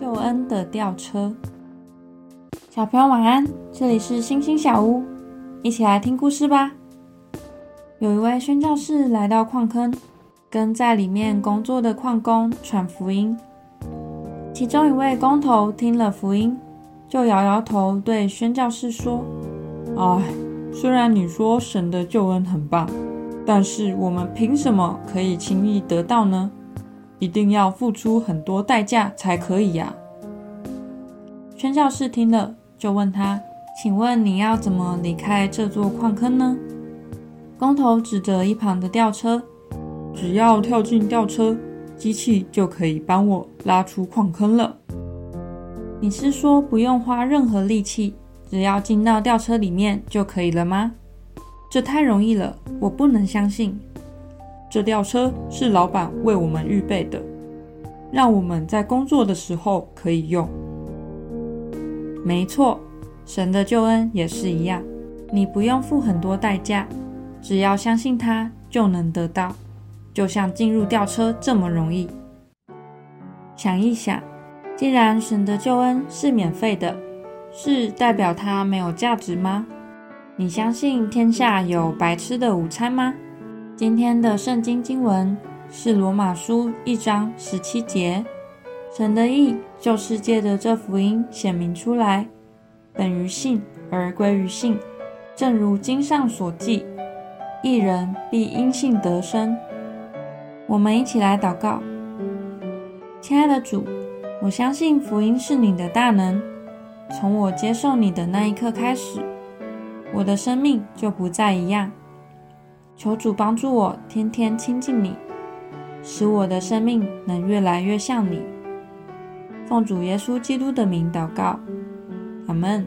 救恩的吊车，小朋友晚安，这里是星星小屋，一起来听故事吧。有一位宣教士来到矿坑，跟在里面工作的矿工传福音。其中一位工头听了福音，就摇摇头对宣教士说：“哎，虽然你说神的救恩很棒，但是我们凭什么可以轻易得到呢？”一定要付出很多代价才可以呀！宣教士听了，就问他：“请问你要怎么离开这座矿坑呢？”工头指着一旁的吊车：“只要跳进吊车，机器就可以帮我拉出矿坑了。”你是说不用花任何力气，只要进到吊车里面就可以了吗？这太容易了，我不能相信。这吊车是老板为我们预备的，让我们在工作的时候可以用。没错，神的救恩也是一样，你不用付很多代价，只要相信他就能得到，就像进入吊车这么容易。想一想，既然神的救恩是免费的，是代表它没有价值吗？你相信天下有白吃的午餐吗？今天的圣经经文是罗马书一章十七节，神的意就是借着这福音显明出来，本于信而归于信，正如经上所记，一人必因信得生。我们一起来祷告，亲爱的主，我相信福音是你的大能，从我接受你的那一刻开始，我的生命就不再一样。求主帮助我，天天亲近你，使我的生命能越来越像你。奉主耶稣基督的名祷告，阿门。